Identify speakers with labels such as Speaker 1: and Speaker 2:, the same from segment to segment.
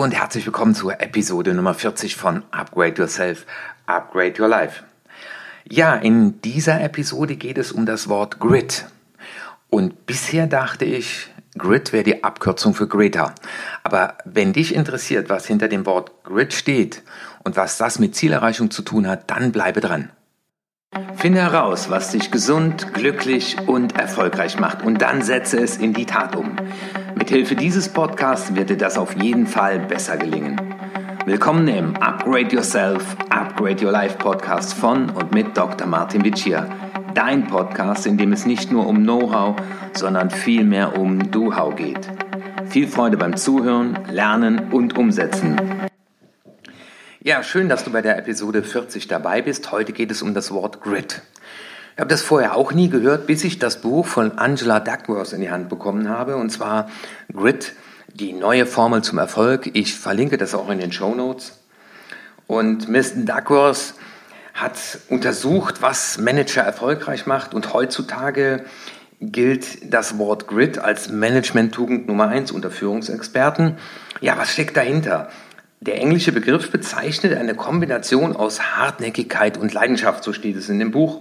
Speaker 1: Und herzlich willkommen zur Episode Nummer 40 von Upgrade Yourself, Upgrade Your Life. Ja, in dieser Episode geht es um das Wort Grit. Und bisher dachte ich, Grit wäre die Abkürzung für Greta. Aber wenn dich interessiert, was hinter dem Wort Grit steht und was das mit Zielerreichung zu tun hat, dann bleibe dran. Finde heraus, was dich gesund, glücklich und erfolgreich macht und dann setze es in die Tat um. Mithilfe dieses Podcasts wird dir das auf jeden Fall besser gelingen. Willkommen im Upgrade Yourself, Upgrade Your Life Podcast von und mit Dr. Martin Vicia. Dein Podcast, in dem es nicht nur um Know-how, sondern vielmehr um Do-How geht. Viel Freude beim Zuhören, Lernen und Umsetzen. Ja, schön, dass du bei der Episode 40 dabei bist. Heute geht es um das Wort Grit. Ich habe das vorher auch nie gehört, bis ich das Buch von Angela Duckworth in die Hand bekommen habe, und zwar Grit, die neue Formel zum Erfolg. Ich verlinke das auch in den Show Notes. Und Mr. Duckworth hat untersucht, was Manager erfolgreich macht, und heutzutage gilt das Wort Grit als Management-Tugend Nummer eins unter Führungsexperten. Ja, was steckt dahinter? Der englische Begriff bezeichnet eine Kombination aus Hartnäckigkeit und Leidenschaft, so steht es in dem Buch.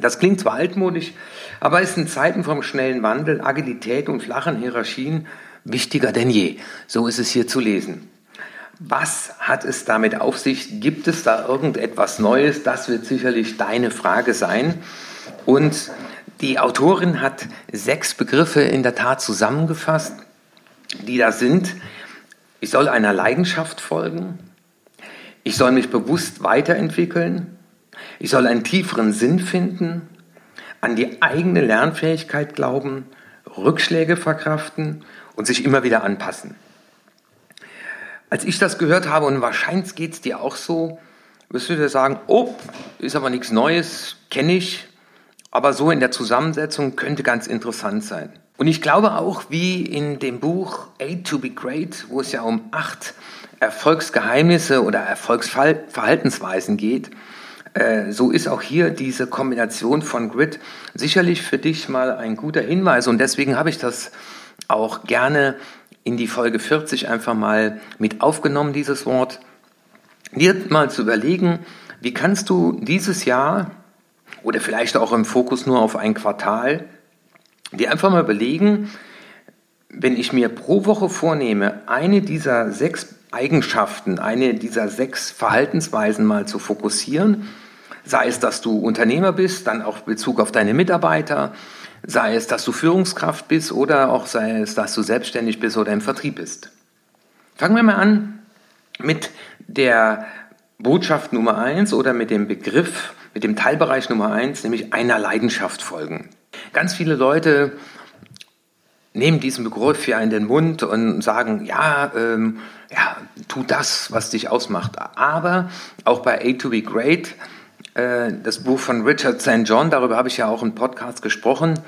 Speaker 1: Das klingt zwar altmodisch, aber ist in Zeiten vom schnellen Wandel, Agilität und flachen Hierarchien wichtiger denn je. So ist es hier zu lesen. Was hat es damit auf sich? Gibt es da irgendetwas Neues? Das wird sicherlich deine Frage sein. Und die Autorin hat sechs Begriffe in der Tat zusammengefasst, die da sind. Ich soll einer Leidenschaft folgen. Ich soll mich bewusst weiterentwickeln. Ich soll einen tieferen Sinn finden, an die eigene Lernfähigkeit glauben, Rückschläge verkraften und sich immer wieder anpassen. Als ich das gehört habe, und wahrscheinlich geht es dir auch so, wirst du dir sagen, oh, ist aber nichts Neues, kenne ich, aber so in der Zusammensetzung könnte ganz interessant sein. Und ich glaube auch, wie in dem Buch Aid to be Great, wo es ja um acht Erfolgsgeheimnisse oder Erfolgsverhaltensweisen geht, äh, so ist auch hier diese Kombination von Grit sicherlich für dich mal ein guter Hinweis. Und deswegen habe ich das auch gerne in die Folge 40 einfach mal mit aufgenommen, dieses Wort. Dir mal zu überlegen, wie kannst du dieses Jahr oder vielleicht auch im Fokus nur auf ein Quartal dir einfach mal überlegen, wenn ich mir pro Woche vornehme, eine dieser sechs Eigenschaften, eine dieser sechs Verhaltensweisen mal zu fokussieren, sei es, dass du Unternehmer bist, dann auch Bezug auf deine Mitarbeiter, sei es, dass du Führungskraft bist oder auch sei es, dass du selbstständig bist oder im Vertrieb bist. Fangen wir mal an mit der Botschaft Nummer eins oder mit dem Begriff, mit dem Teilbereich Nummer eins, nämlich einer Leidenschaft folgen. Ganz viele Leute nehmen diesen Begriff ja in den Mund und sagen, ja, ähm, ja, tu das, was dich ausmacht. Aber auch bei A to be Great, das Buch von Richard St. John, darüber habe ich ja auch im Podcast gesprochen,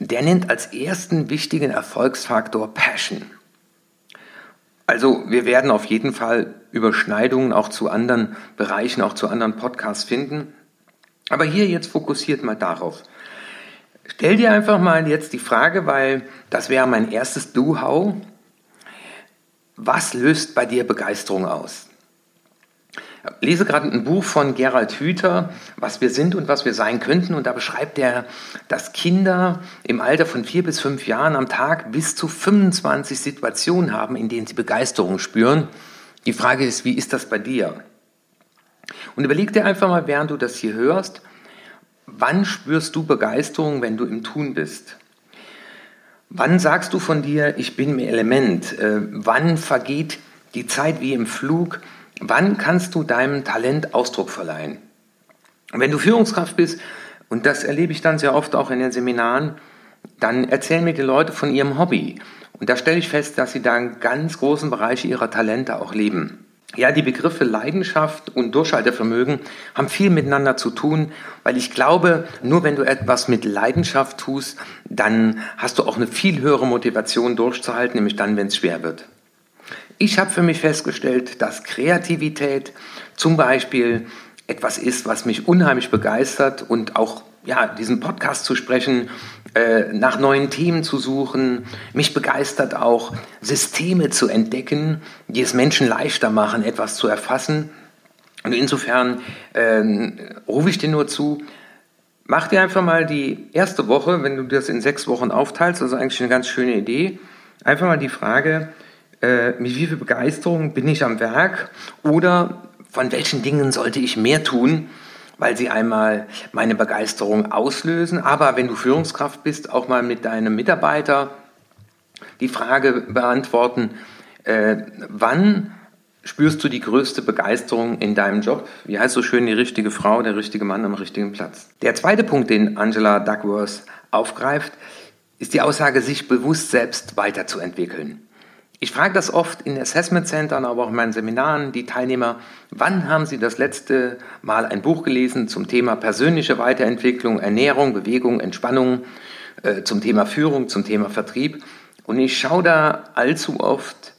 Speaker 1: der nennt als ersten wichtigen Erfolgsfaktor Passion. Also wir werden auf jeden Fall Überschneidungen auch zu anderen Bereichen, auch zu anderen Podcasts finden. Aber hier jetzt fokussiert mal darauf. Stell dir einfach mal jetzt die Frage, weil das wäre mein erstes Do-How. Was löst bei dir Begeisterung aus? Lese gerade ein Buch von Gerald Hüther, was wir sind und was wir sein könnten. Und da beschreibt er, dass Kinder im Alter von vier bis fünf Jahren am Tag bis zu 25 Situationen haben, in denen sie Begeisterung spüren. Die Frage ist, wie ist das bei dir? Und überleg dir einfach mal, während du das hier hörst, Wann spürst du Begeisterung, wenn du im Tun bist? Wann sagst du von dir, ich bin mir Element? Äh, wann vergeht die Zeit wie im Flug? Wann kannst du deinem Talent Ausdruck verleihen? wenn du Führungskraft bist, und das erlebe ich dann sehr oft auch in den Seminaren, dann erzählen mir die Leute von ihrem Hobby. Und da stelle ich fest, dass sie da einen ganz großen Bereich ihrer Talente auch leben. Ja, die Begriffe Leidenschaft und Durchhaltevermögen haben viel miteinander zu tun, weil ich glaube, nur wenn du etwas mit Leidenschaft tust, dann hast du auch eine viel höhere Motivation durchzuhalten, nämlich dann, wenn es schwer wird. Ich habe für mich festgestellt, dass Kreativität zum Beispiel etwas ist, was mich unheimlich begeistert und auch ja, diesen Podcast zu sprechen, äh, nach neuen Themen zu suchen. Mich begeistert auch, Systeme zu entdecken, die es Menschen leichter machen, etwas zu erfassen. Und insofern äh, rufe ich dir nur zu, mach dir einfach mal die erste Woche, wenn du das in sechs Wochen aufteilst, also eigentlich eine ganz schöne Idee, einfach mal die Frage, äh, mit wie viel Begeisterung bin ich am Werk oder von welchen Dingen sollte ich mehr tun, weil sie einmal meine Begeisterung auslösen, aber wenn du Führungskraft bist, auch mal mit deinem Mitarbeiter die Frage beantworten, äh, wann spürst du die größte Begeisterung in deinem Job? Wie heißt so schön die richtige Frau, der richtige Mann am richtigen Platz? Der zweite Punkt, den Angela Duckworth aufgreift, ist die Aussage, sich bewusst selbst weiterzuentwickeln. Ich frage das oft in Assessment Centern, aber auch in meinen Seminaren die Teilnehmer, wann haben sie das letzte Mal ein Buch gelesen zum Thema persönliche Weiterentwicklung, Ernährung, Bewegung, Entspannung, äh, zum Thema Führung, zum Thema Vertrieb? Und ich schaue da allzu oft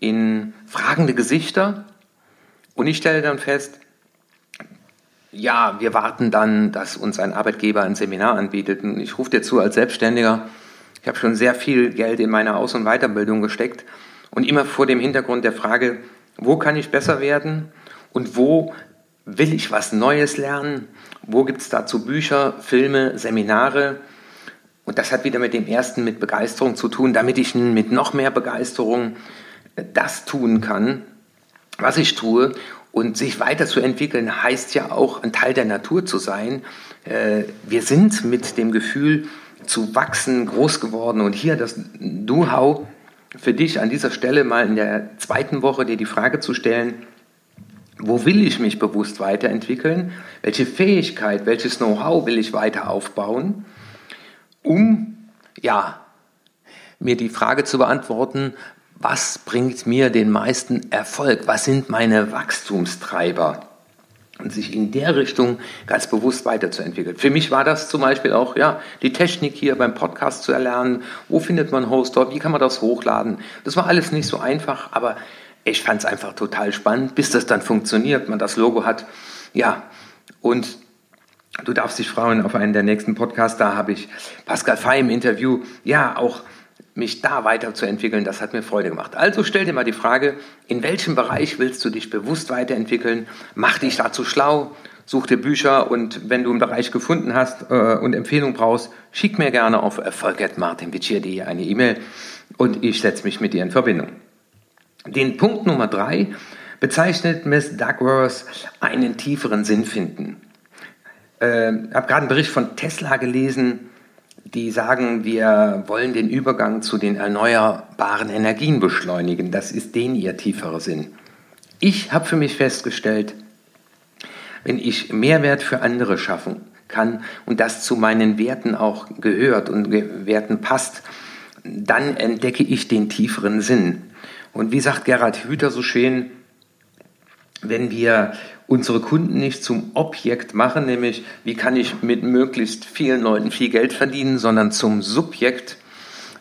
Speaker 1: in fragende Gesichter und ich stelle dann fest, ja, wir warten dann, dass uns ein Arbeitgeber ein Seminar anbietet. Und ich rufe dir zu als Selbstständiger, ich habe schon sehr viel Geld in meine Aus- und Weiterbildung gesteckt und immer vor dem Hintergrund der Frage, wo kann ich besser werden und wo will ich was Neues lernen, wo gibt es dazu Bücher, Filme, Seminare. Und das hat wieder mit dem ersten, mit Begeisterung zu tun, damit ich mit noch mehr Begeisterung das tun kann, was ich tue. Und sich weiterzuentwickeln heißt ja auch, ein Teil der Natur zu sein. Äh, wir sind mit dem Gefühl, zu wachsen, groß geworden. Und hier das Do-How für dich an dieser Stelle mal in der zweiten Woche dir die Frage zu stellen, wo will ich mich bewusst weiterentwickeln? Welche Fähigkeit, welches Know-how will ich weiter aufbauen, um ja, mir die Frage zu beantworten, was bringt mir den meisten Erfolg? Was sind meine Wachstumstreiber? Und sich in der Richtung ganz bewusst weiterzuentwickeln. Für mich war das zum Beispiel auch ja, die Technik hier beim Podcast zu erlernen. Wo findet man Hoster? Wie kann man das hochladen? Das war alles nicht so einfach, aber ich fand es einfach total spannend, bis das dann funktioniert, man das Logo hat. Ja, und du darfst dich freuen auf einen der nächsten Podcasts. Da habe ich Pascal Fey im Interview. Ja, auch mich da weiterzuentwickeln, das hat mir Freude gemacht. Also stell dir mal die Frage, in welchem Bereich willst du dich bewusst weiterentwickeln? Mach dich dazu schlau, such dir Bücher und wenn du einen Bereich gefunden hast äh, und Empfehlung brauchst, schick mir gerne auf erfolg.martinvicier.de eine E-Mail und ich setze mich mit dir in Verbindung. Den Punkt Nummer drei bezeichnet Miss Duckworth einen tieferen Sinn finden. Ich äh, habe gerade einen Bericht von Tesla gelesen, die sagen, wir wollen den Übergang zu den erneuerbaren Energien beschleunigen. Das ist den ihr tieferer Sinn. Ich habe für mich festgestellt, wenn ich Mehrwert für andere schaffen kann und das zu meinen Werten auch gehört und Werten passt, dann entdecke ich den tieferen Sinn. Und wie sagt Gerhard Hüther so schön, wenn wir unsere Kunden nicht zum Objekt machen, nämlich wie kann ich mit möglichst vielen Leuten viel Geld verdienen, sondern zum Subjekt,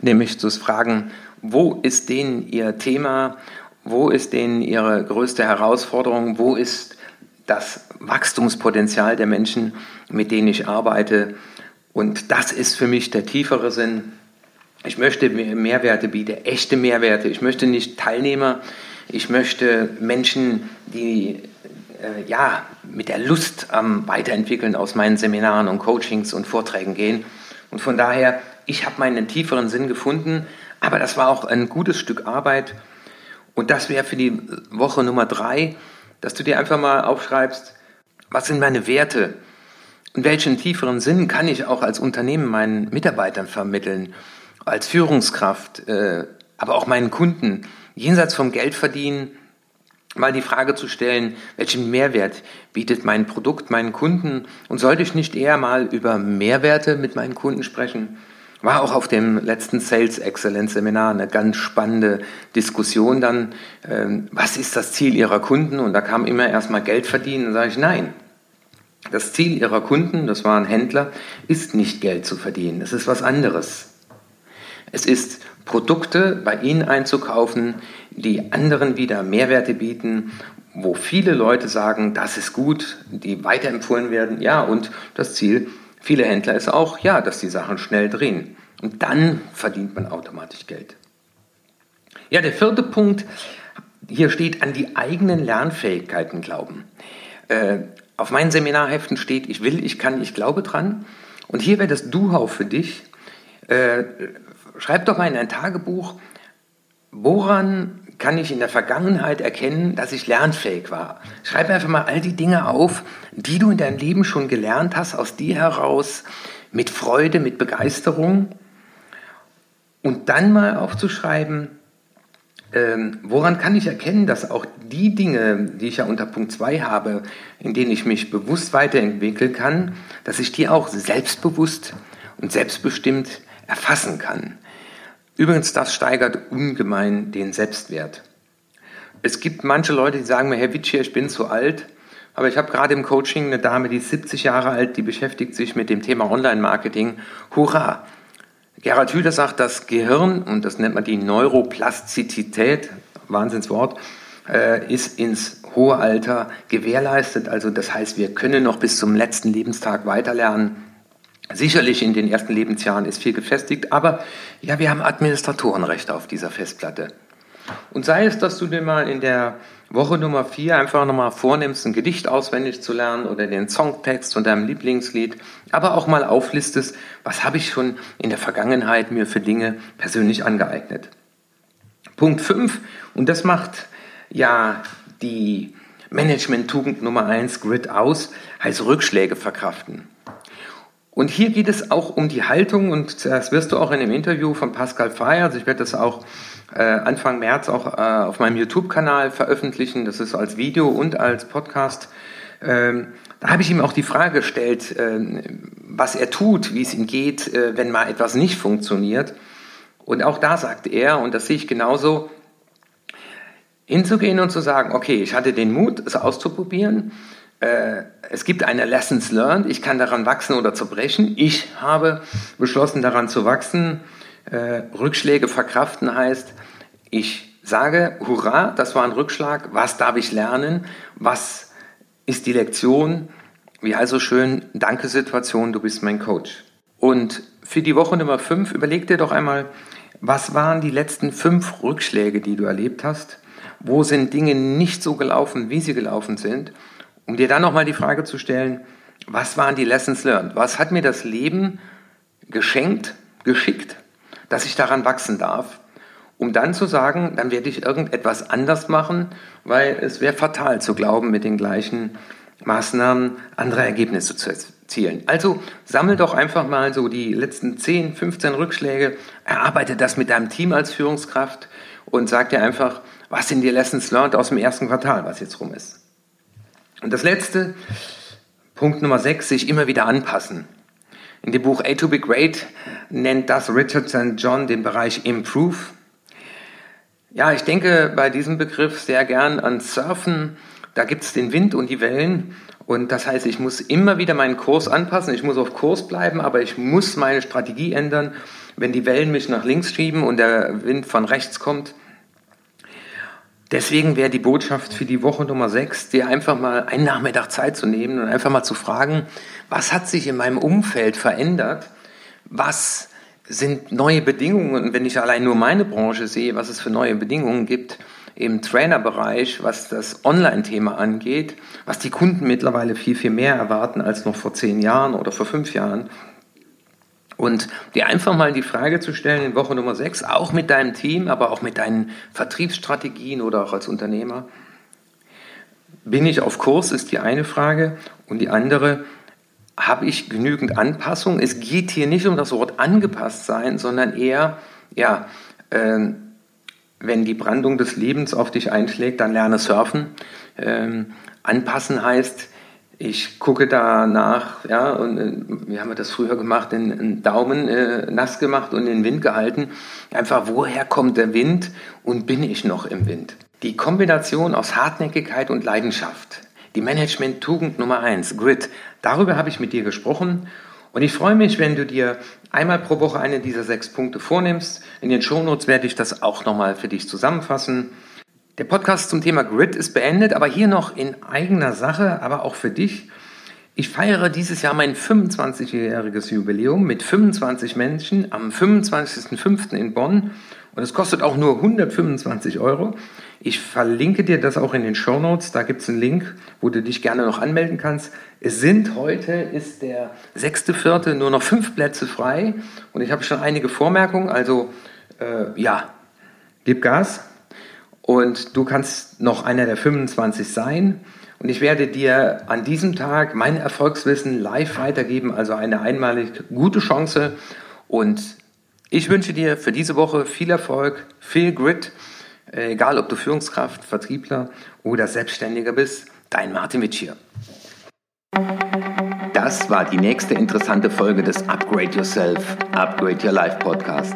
Speaker 1: nämlich zu fragen, wo ist denen ihr Thema, wo ist denen ihre größte Herausforderung, wo ist das Wachstumspotenzial der Menschen, mit denen ich arbeite. Und das ist für mich der tiefere Sinn. Ich möchte Mehrwerte bieten, echte Mehrwerte. Ich möchte nicht Teilnehmer, ich möchte Menschen, die äh, ja, mit der Lust am Weiterentwickeln aus meinen Seminaren und Coachings und Vorträgen gehen. Und von daher, ich habe meinen tieferen Sinn gefunden, aber das war auch ein gutes Stück Arbeit. Und das wäre für die Woche Nummer drei, dass du dir einfach mal aufschreibst, was sind meine Werte und welchen tieferen Sinn kann ich auch als Unternehmen meinen Mitarbeitern vermitteln, als Führungskraft, äh, aber auch meinen Kunden, jenseits vom Geldverdienen, mal die Frage zu stellen, welchen Mehrwert bietet mein Produkt meinen Kunden und sollte ich nicht eher mal über Mehrwerte mit meinen Kunden sprechen? War auch auf dem letzten Sales Excellence Seminar eine ganz spannende Diskussion dann, ähm, was ist das Ziel Ihrer Kunden? Und da kam immer erstmal Geld verdienen. Und sage ich, nein, das Ziel Ihrer Kunden, das waren Händler, ist nicht Geld zu verdienen. Es ist was anderes. Es ist Produkte bei Ihnen einzukaufen, die anderen wieder Mehrwerte bieten, wo viele Leute sagen, das ist gut, die weiterempfohlen werden. Ja, und das Ziel viele Händler ist auch, ja, dass die Sachen schnell drehen. Und dann verdient man automatisch Geld. Ja, der vierte Punkt, hier steht an die eigenen Lernfähigkeiten glauben. Äh, auf meinen Seminarheften steht, ich will, ich kann, ich glaube dran. Und hier wäre das Du-Hau für dich. Äh, schreib doch mal in ein Tagebuch, woran kann ich in der Vergangenheit erkennen, dass ich lernfähig war. Schreib einfach mal all die Dinge auf, die du in deinem Leben schon gelernt hast, aus dir heraus, mit Freude, mit Begeisterung. Und dann mal aufzuschreiben, ähm, woran kann ich erkennen, dass auch die Dinge, die ich ja unter Punkt 2 habe, in denen ich mich bewusst weiterentwickeln kann, dass ich die auch selbstbewusst und selbstbestimmt erfassen kann. Übrigens, das steigert ungemein den Selbstwert. Es gibt manche Leute, die sagen mir, Herr Witschier, ich bin zu alt, aber ich habe gerade im Coaching eine Dame, die ist 70 Jahre alt, die beschäftigt sich mit dem Thema Online-Marketing. Hurra! Gerhard Hüder sagt, das Gehirn, und das nennt man die Neuroplastizität, Wahnsinnswort, äh, ist ins hohe Alter gewährleistet. Also das heißt, wir können noch bis zum letzten Lebenstag weiterlernen. Sicherlich in den ersten Lebensjahren ist viel gefestigt, aber ja, wir haben Administratorenrechte auf dieser Festplatte. Und sei es, dass du dir mal in der Woche Nummer 4 einfach nochmal vornimmst, ein Gedicht auswendig zu lernen oder den Songtext von deinem Lieblingslied, aber auch mal auflistest, was habe ich schon in der Vergangenheit mir für Dinge persönlich angeeignet. Punkt 5, und das macht ja die Management-Tugend Nummer 1 Grid aus, heißt Rückschläge verkraften. Und hier geht es auch um die Haltung und das wirst du auch in dem Interview von Pascal Fay, also ich werde das auch äh, Anfang März auch äh, auf meinem YouTube-Kanal veröffentlichen, das ist als Video und als Podcast. Ähm, da habe ich ihm auch die Frage gestellt, äh, was er tut, wie es ihm geht, äh, wenn mal etwas nicht funktioniert. Und auch da sagt er, und das sehe ich genauso, hinzugehen und zu sagen, okay, ich hatte den Mut, es auszuprobieren, äh, es gibt eine Lessons learned, ich kann daran wachsen oder zerbrechen. Ich habe beschlossen, daran zu wachsen. Äh, Rückschläge verkraften heißt, ich sage, hurra, das war ein Rückschlag, was darf ich lernen, was ist die Lektion, wie also schön, danke Situation, du bist mein Coach. Und für die Woche Nummer 5 überleg dir doch einmal, was waren die letzten fünf Rückschläge, die du erlebt hast? Wo sind Dinge nicht so gelaufen, wie sie gelaufen sind? Um dir dann nochmal die Frage zu stellen, was waren die Lessons learned? Was hat mir das Leben geschenkt, geschickt, dass ich daran wachsen darf? Um dann zu sagen, dann werde ich irgendetwas anders machen, weil es wäre fatal zu glauben, mit den gleichen Maßnahmen andere Ergebnisse zu erzielen. Also sammel doch einfach mal so die letzten 10, 15 Rückschläge, erarbeite das mit deinem Team als Führungskraft und sag dir einfach, was sind die Lessons learned aus dem ersten Quartal, was jetzt rum ist. Und das letzte, Punkt Nummer 6, sich immer wieder anpassen. In dem Buch A to Be Great nennt das Richard St. John den Bereich Improve. Ja, ich denke bei diesem Begriff sehr gern an Surfen. Da gibt es den Wind und die Wellen. Und das heißt, ich muss immer wieder meinen Kurs anpassen. Ich muss auf Kurs bleiben, aber ich muss meine Strategie ändern. Wenn die Wellen mich nach links schieben und der Wind von rechts kommt, Deswegen wäre die Botschaft für die Woche Nummer 6, dir einfach mal einen Nachmittag Zeit zu nehmen und einfach mal zu fragen, was hat sich in meinem Umfeld verändert? Was sind neue Bedingungen? Und wenn ich allein nur meine Branche sehe, was es für neue Bedingungen gibt im Trainerbereich, was das Online-Thema angeht, was die Kunden mittlerweile viel, viel mehr erwarten als noch vor zehn Jahren oder vor fünf Jahren, und dir einfach mal die Frage zu stellen in Woche Nummer 6, auch mit deinem Team, aber auch mit deinen Vertriebsstrategien oder auch als Unternehmer. Bin ich auf Kurs, ist die eine Frage. Und die andere, habe ich genügend Anpassung? Es geht hier nicht um das Wort angepasst sein, sondern eher, ja, äh, wenn die Brandung des Lebens auf dich einschlägt, dann lerne surfen. Ähm, anpassen heißt, ich gucke da nach, ja, und äh, wie haben wir das früher gemacht, den, den Daumen äh, nass gemacht und den Wind gehalten. Einfach, woher kommt der Wind und bin ich noch im Wind? Die Kombination aus Hartnäckigkeit und Leidenschaft. Die Management-Tugend Nummer eins, Grit. Darüber habe ich mit dir gesprochen. Und ich freue mich, wenn du dir einmal pro Woche eine dieser sechs Punkte vornimmst. In den Shownotes werde ich das auch nochmal für dich zusammenfassen. Der Podcast zum Thema Grid ist beendet, aber hier noch in eigener Sache, aber auch für dich. Ich feiere dieses Jahr mein 25-jähriges Jubiläum mit 25 Menschen am 25.05. in Bonn und es kostet auch nur 125 Euro. Ich verlinke dir das auch in den Show Notes. Da gibt es einen Link, wo du dich gerne noch anmelden kannst. Es sind heute, ist der 6.4., nur noch fünf Plätze frei und ich habe schon einige Vormerkungen. Also äh, ja, gib Gas und du kannst noch einer der 25 sein. Und ich werde dir an diesem Tag mein Erfolgswissen live weitergeben, also eine einmalig gute Chance. Und ich wünsche dir für diese Woche viel Erfolg, viel Grit, egal ob du Führungskraft, Vertriebler oder Selbstständiger bist. Dein Martin Witsch hier. Das war die nächste interessante Folge des Upgrade Yourself, Upgrade Your Life Podcast.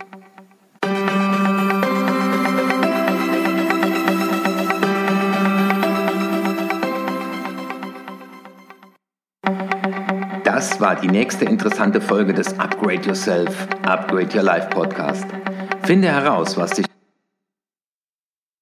Speaker 1: War die nächste interessante Folge des Upgrade Yourself, Upgrade Your Life Podcast. Finde heraus, was dich